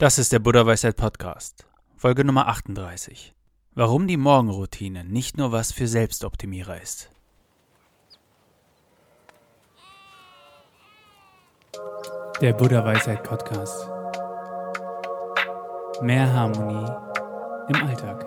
Das ist der Buddha Weisheit Podcast, Folge Nummer 38. Warum die Morgenroutine nicht nur was für Selbstoptimierer ist. Der Buddha Weisheit Podcast. Mehr Harmonie im Alltag.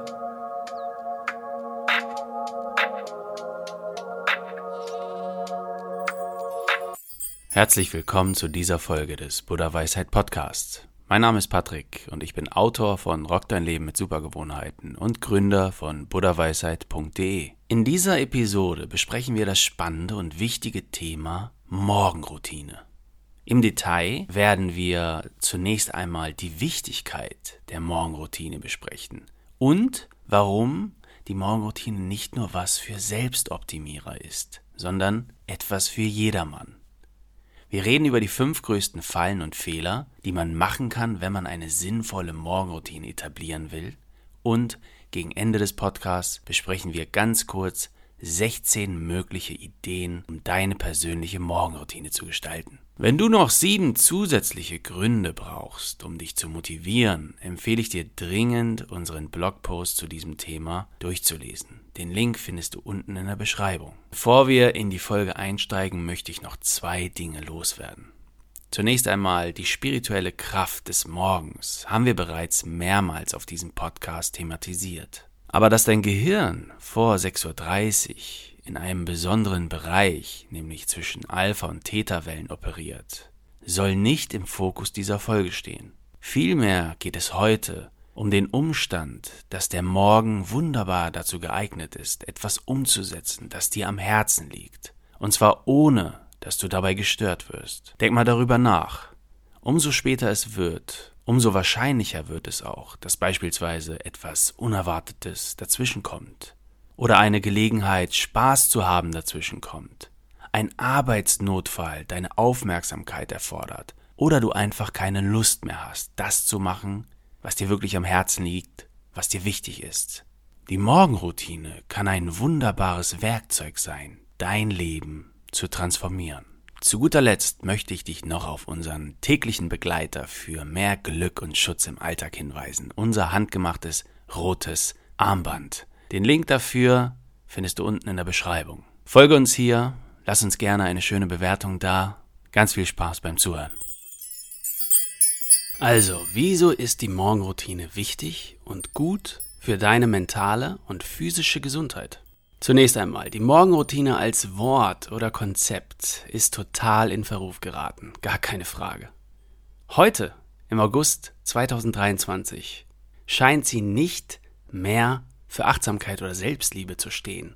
Herzlich willkommen zu dieser Folge des Buddha Weisheit Podcasts. Mein Name ist Patrick und ich bin Autor von Rock dein Leben mit Supergewohnheiten und Gründer von buddhaweisheit.de. In dieser Episode besprechen wir das spannende und wichtige Thema Morgenroutine. Im Detail werden wir zunächst einmal die Wichtigkeit der Morgenroutine besprechen und warum die Morgenroutine nicht nur was für Selbstoptimierer ist, sondern etwas für jedermann. Wir reden über die fünf größten Fallen und Fehler, die man machen kann, wenn man eine sinnvolle Morgenroutine etablieren will. Und gegen Ende des Podcasts besprechen wir ganz kurz 16 mögliche Ideen, um deine persönliche Morgenroutine zu gestalten. Wenn du noch sieben zusätzliche Gründe brauchst, um dich zu motivieren, empfehle ich dir dringend, unseren Blogpost zu diesem Thema durchzulesen. Den Link findest du unten in der Beschreibung. Bevor wir in die Folge einsteigen, möchte ich noch zwei Dinge loswerden. Zunächst einmal die spirituelle Kraft des Morgens haben wir bereits mehrmals auf diesem Podcast thematisiert. Aber dass dein Gehirn vor 6.30 Uhr in einem besonderen Bereich, nämlich zwischen Alpha- und Theta-Wellen operiert, soll nicht im Fokus dieser Folge stehen. Vielmehr geht es heute um den Umstand, dass der Morgen wunderbar dazu geeignet ist, etwas umzusetzen, das dir am Herzen liegt, und zwar ohne, dass du dabei gestört wirst. Denk mal darüber nach. Umso später es wird, umso wahrscheinlicher wird es auch, dass beispielsweise etwas Unerwartetes dazwischenkommt oder eine Gelegenheit, Spaß zu haben, dazwischenkommt, ein Arbeitsnotfall deine Aufmerksamkeit erfordert oder du einfach keine Lust mehr hast, das zu machen, was dir wirklich am Herzen liegt, was dir wichtig ist. Die Morgenroutine kann ein wunderbares Werkzeug sein, dein Leben zu transformieren. Zu guter Letzt möchte ich dich noch auf unseren täglichen Begleiter für mehr Glück und Schutz im Alltag hinweisen, unser handgemachtes rotes Armband. Den Link dafür findest du unten in der Beschreibung. Folge uns hier, lass uns gerne eine schöne Bewertung da. Ganz viel Spaß beim Zuhören. Also, wieso ist die Morgenroutine wichtig und gut für deine mentale und physische Gesundheit? Zunächst einmal, die Morgenroutine als Wort oder Konzept ist total in Verruf geraten, gar keine Frage. Heute, im August 2023, scheint sie nicht mehr für Achtsamkeit oder Selbstliebe zu stehen,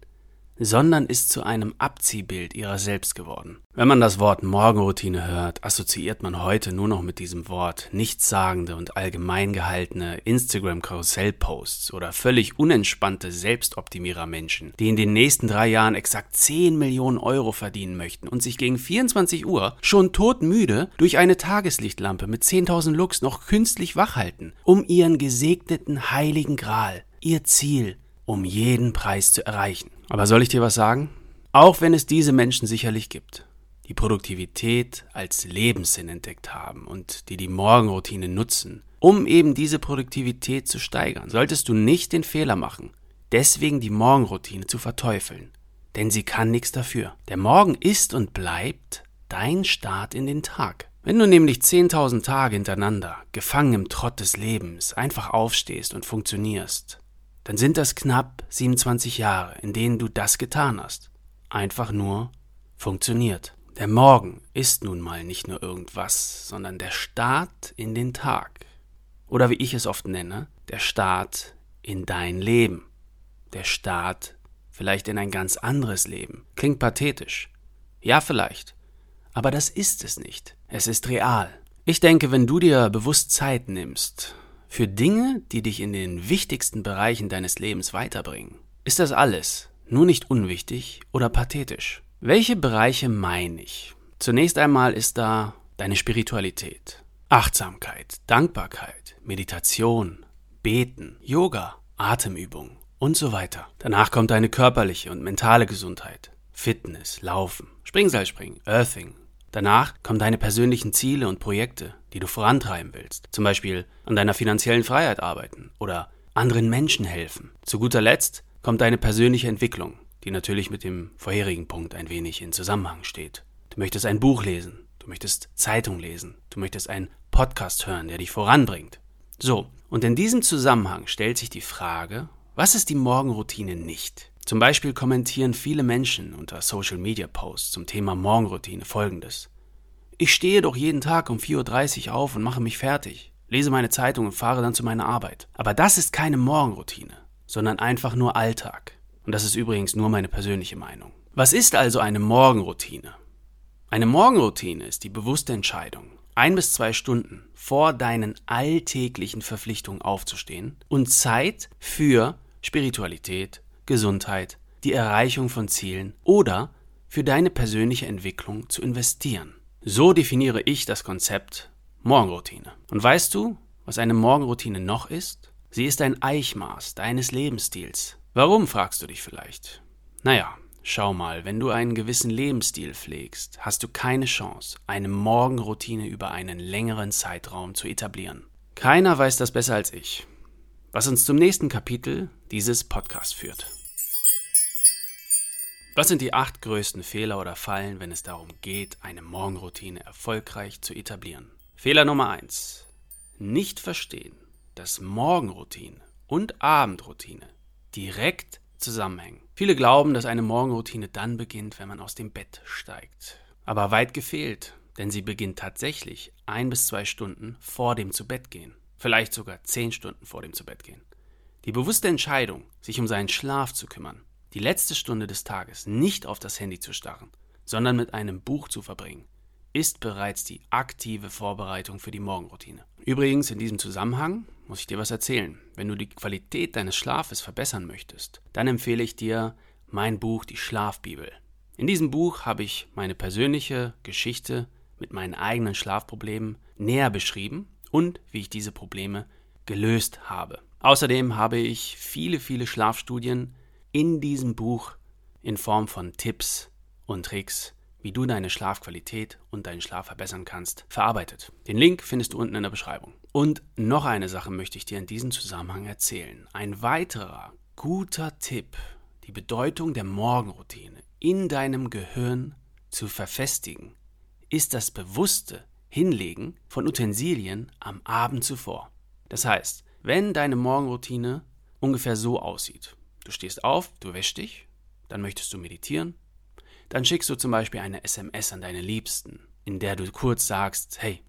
sondern ist zu einem Abziehbild ihrer selbst geworden. Wenn man das Wort Morgenroutine hört, assoziiert man heute nur noch mit diesem Wort nichtssagende und allgemein gehaltene Instagram-Karussell-Posts oder völlig unentspannte Selbstoptimierer-Menschen, die in den nächsten drei Jahren exakt 10 Millionen Euro verdienen möchten und sich gegen 24 Uhr schon todmüde durch eine Tageslichtlampe mit 10.000 Lux noch künstlich wachhalten, um ihren gesegneten heiligen Gral, ihr Ziel, um jeden Preis zu erreichen. Aber soll ich dir was sagen? Auch wenn es diese Menschen sicherlich gibt, die Produktivität als Lebenssinn entdeckt haben und die die Morgenroutine nutzen, um eben diese Produktivität zu steigern, solltest du nicht den Fehler machen, deswegen die Morgenroutine zu verteufeln. Denn sie kann nichts dafür. Der Morgen ist und bleibt dein Start in den Tag. Wenn du nämlich 10.000 Tage hintereinander, gefangen im Trott des Lebens, einfach aufstehst und funktionierst, dann sind das knapp 27 Jahre, in denen du das getan hast. Einfach nur funktioniert. Der Morgen ist nun mal nicht nur irgendwas, sondern der Start in den Tag. Oder wie ich es oft nenne, der Start in dein Leben. Der Start vielleicht in ein ganz anderes Leben. Klingt pathetisch. Ja, vielleicht. Aber das ist es nicht. Es ist real. Ich denke, wenn du dir bewusst Zeit nimmst, für Dinge, die dich in den wichtigsten Bereichen deines Lebens weiterbringen. Ist das alles nur nicht unwichtig oder pathetisch? Welche Bereiche meine ich? Zunächst einmal ist da deine Spiritualität, Achtsamkeit, Dankbarkeit, Meditation, Beten, Yoga, Atemübung und so weiter. Danach kommt deine körperliche und mentale Gesundheit, Fitness, Laufen, Springseilspringen, Earthing, Danach kommen deine persönlichen Ziele und Projekte, die du vorantreiben willst. Zum Beispiel an deiner finanziellen Freiheit arbeiten oder anderen Menschen helfen. Zu guter Letzt kommt deine persönliche Entwicklung, die natürlich mit dem vorherigen Punkt ein wenig in Zusammenhang steht. Du möchtest ein Buch lesen, du möchtest Zeitung lesen, du möchtest einen Podcast hören, der dich voranbringt. So, und in diesem Zusammenhang stellt sich die Frage, was ist die Morgenroutine nicht? Zum Beispiel kommentieren viele Menschen unter Social Media Posts zum Thema Morgenroutine folgendes. Ich stehe doch jeden Tag um 4.30 Uhr auf und mache mich fertig lese meine Zeitung und fahre dann zu meiner Arbeit. Aber das ist keine Morgenroutine, sondern einfach nur Alltag. Und das ist übrigens nur meine persönliche Meinung. Was ist also eine Morgenroutine? Eine Morgenroutine ist die bewusste Entscheidung, ein bis zwei Stunden vor deinen alltäglichen Verpflichtungen aufzustehen und Zeit für Spiritualität, Gesundheit, die Erreichung von Zielen oder für deine persönliche Entwicklung zu investieren. So definiere ich das Konzept Morgenroutine. Und weißt du, was eine Morgenroutine noch ist? Sie ist ein Eichmaß deines Lebensstils. Warum, fragst du dich vielleicht? Naja, schau mal, wenn du einen gewissen Lebensstil pflegst, hast du keine Chance, eine Morgenroutine über einen längeren Zeitraum zu etablieren. Keiner weiß das besser als ich. Was uns zum nächsten Kapitel dieses Podcasts führt. Was sind die acht größten Fehler oder Fallen, wenn es darum geht, eine Morgenroutine erfolgreich zu etablieren? Fehler Nummer 1. Nicht verstehen, dass Morgenroutine und Abendroutine direkt zusammenhängen. Viele glauben, dass eine Morgenroutine dann beginnt, wenn man aus dem Bett steigt. Aber weit gefehlt, denn sie beginnt tatsächlich ein bis zwei Stunden vor dem Zubettgehen. Vielleicht sogar zehn Stunden vor dem Zubettgehen. Die bewusste Entscheidung, sich um seinen Schlaf zu kümmern, die letzte Stunde des Tages nicht auf das Handy zu starren, sondern mit einem Buch zu verbringen, ist bereits die aktive Vorbereitung für die Morgenroutine. Übrigens, in diesem Zusammenhang muss ich dir was erzählen. Wenn du die Qualität deines Schlafes verbessern möchtest, dann empfehle ich dir mein Buch Die Schlafbibel. In diesem Buch habe ich meine persönliche Geschichte mit meinen eigenen Schlafproblemen näher beschrieben und wie ich diese Probleme gelöst habe. Außerdem habe ich viele, viele Schlafstudien in diesem Buch in Form von Tipps und Tricks wie du deine Schlafqualität und deinen Schlaf verbessern kannst, verarbeitet. Den Link findest du unten in der Beschreibung. Und noch eine Sache möchte ich dir in diesem Zusammenhang erzählen. Ein weiterer guter Tipp, die Bedeutung der Morgenroutine in deinem Gehirn zu verfestigen, ist das bewusste Hinlegen von Utensilien am Abend zuvor. Das heißt, wenn deine Morgenroutine ungefähr so aussieht, du stehst auf, du wäschst dich, dann möchtest du meditieren, dann schickst du zum Beispiel eine SMS an deine Liebsten, in der du kurz sagst, hey,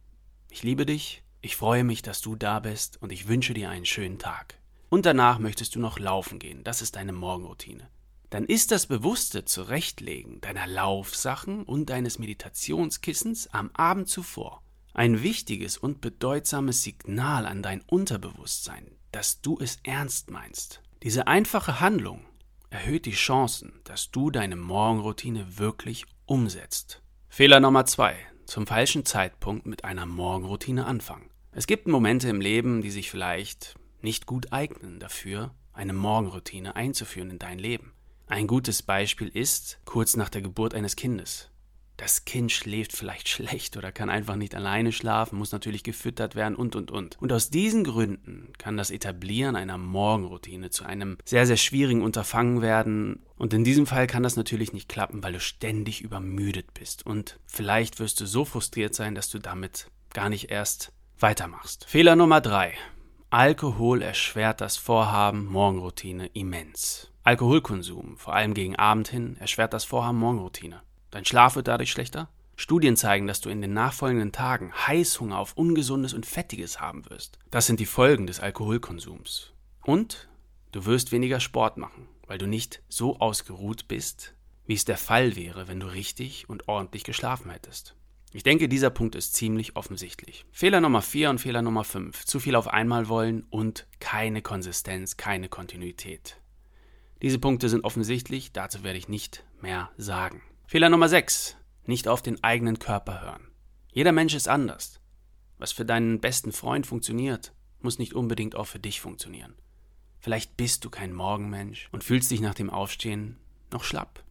ich liebe dich, ich freue mich, dass du da bist und ich wünsche dir einen schönen Tag. Und danach möchtest du noch laufen gehen, das ist deine Morgenroutine. Dann ist das bewusste Zurechtlegen deiner Laufsachen und deines Meditationskissens am Abend zuvor ein wichtiges und bedeutsames Signal an dein Unterbewusstsein, dass du es ernst meinst. Diese einfache Handlung erhöht die Chancen, dass du deine Morgenroutine wirklich umsetzt. Fehler Nummer zwei: Zum falschen Zeitpunkt mit einer Morgenroutine anfangen. Es gibt Momente im Leben, die sich vielleicht nicht gut eignen dafür, eine Morgenroutine einzuführen in dein Leben. Ein gutes Beispiel ist kurz nach der Geburt eines Kindes. Das Kind schläft vielleicht schlecht oder kann einfach nicht alleine schlafen, muss natürlich gefüttert werden und, und, und. Und aus diesen Gründen kann das Etablieren einer Morgenroutine zu einem sehr, sehr schwierigen Unterfangen werden. Und in diesem Fall kann das natürlich nicht klappen, weil du ständig übermüdet bist. Und vielleicht wirst du so frustriert sein, dass du damit gar nicht erst weitermachst. Fehler Nummer drei. Alkohol erschwert das Vorhaben Morgenroutine immens. Alkoholkonsum, vor allem gegen Abend hin, erschwert das Vorhaben Morgenroutine. Dein Schlaf wird dadurch schlechter. Studien zeigen, dass du in den nachfolgenden Tagen Heißhunger auf Ungesundes und Fettiges haben wirst. Das sind die Folgen des Alkoholkonsums. Und du wirst weniger Sport machen, weil du nicht so ausgeruht bist, wie es der Fall wäre, wenn du richtig und ordentlich geschlafen hättest. Ich denke, dieser Punkt ist ziemlich offensichtlich. Fehler Nummer 4 und Fehler Nummer 5. Zu viel auf einmal wollen und keine Konsistenz, keine Kontinuität. Diese Punkte sind offensichtlich, dazu werde ich nicht mehr sagen. Fehler Nummer 6. Nicht auf den eigenen Körper hören. Jeder Mensch ist anders. Was für deinen besten Freund funktioniert, muss nicht unbedingt auch für dich funktionieren. Vielleicht bist du kein Morgenmensch und fühlst dich nach dem Aufstehen noch schlapp.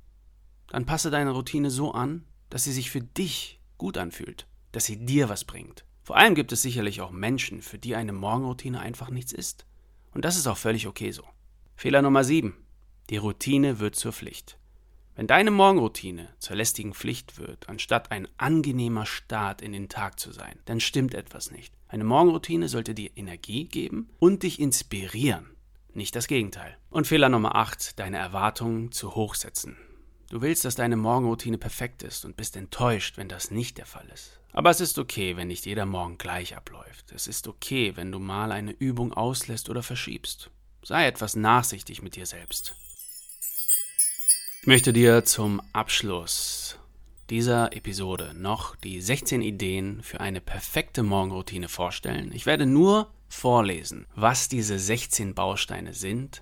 Dann passe deine Routine so an, dass sie sich für dich gut anfühlt, dass sie dir was bringt. Vor allem gibt es sicherlich auch Menschen, für die eine Morgenroutine einfach nichts ist. Und das ist auch völlig okay so. Fehler Nummer 7. Die Routine wird zur Pflicht. Wenn deine Morgenroutine zur lästigen Pflicht wird, anstatt ein angenehmer Start in den Tag zu sein, dann stimmt etwas nicht. Eine Morgenroutine sollte dir Energie geben und dich inspirieren, nicht das Gegenteil. Und Fehler Nummer 8, deine Erwartungen zu hoch setzen. Du willst, dass deine Morgenroutine perfekt ist und bist enttäuscht, wenn das nicht der Fall ist. Aber es ist okay, wenn nicht jeder Morgen gleich abläuft. Es ist okay, wenn du mal eine Übung auslässt oder verschiebst. Sei etwas nachsichtig mit dir selbst. Ich möchte dir zum Abschluss dieser Episode noch die 16 Ideen für eine perfekte Morgenroutine vorstellen. Ich werde nur vorlesen, was diese 16 Bausteine sind.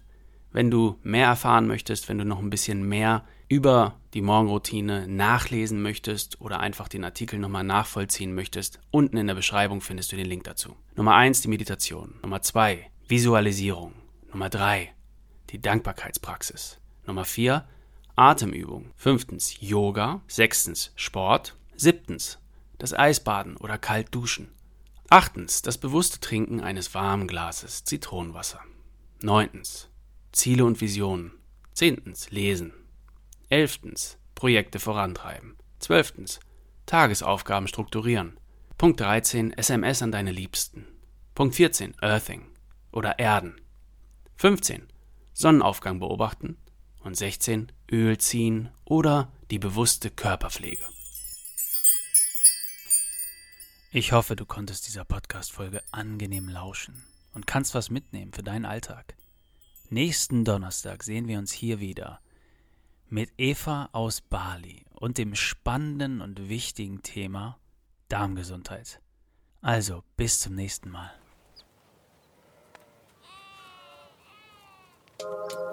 Wenn du mehr erfahren möchtest, wenn du noch ein bisschen mehr über die Morgenroutine nachlesen möchtest oder einfach den Artikel nochmal nachvollziehen möchtest, unten in der Beschreibung findest du den Link dazu. Nummer 1 die Meditation. Nummer 2 Visualisierung. Nummer 3 die Dankbarkeitspraxis. Nummer 4 Atemübung. Fünftens Yoga. Sechstens Sport. Siebtens das Eisbaden oder kalt duschen. Achtens das bewusste Trinken eines warmen Glases Zitronenwasser. Neuntens Ziele und Visionen. Zehntens Lesen. Elftens Projekte vorantreiben. Zwölftens Tagesaufgaben strukturieren. Punkt 13 SMS an deine Liebsten. Punkt 14 Earthing oder Erden. 15 Sonnenaufgang beobachten und 16 Öl ziehen oder die bewusste Körperpflege. Ich hoffe, du konntest dieser Podcast-Folge angenehm lauschen und kannst was mitnehmen für deinen Alltag. Nächsten Donnerstag sehen wir uns hier wieder mit Eva aus Bali und dem spannenden und wichtigen Thema Darmgesundheit. Also, bis zum nächsten Mal.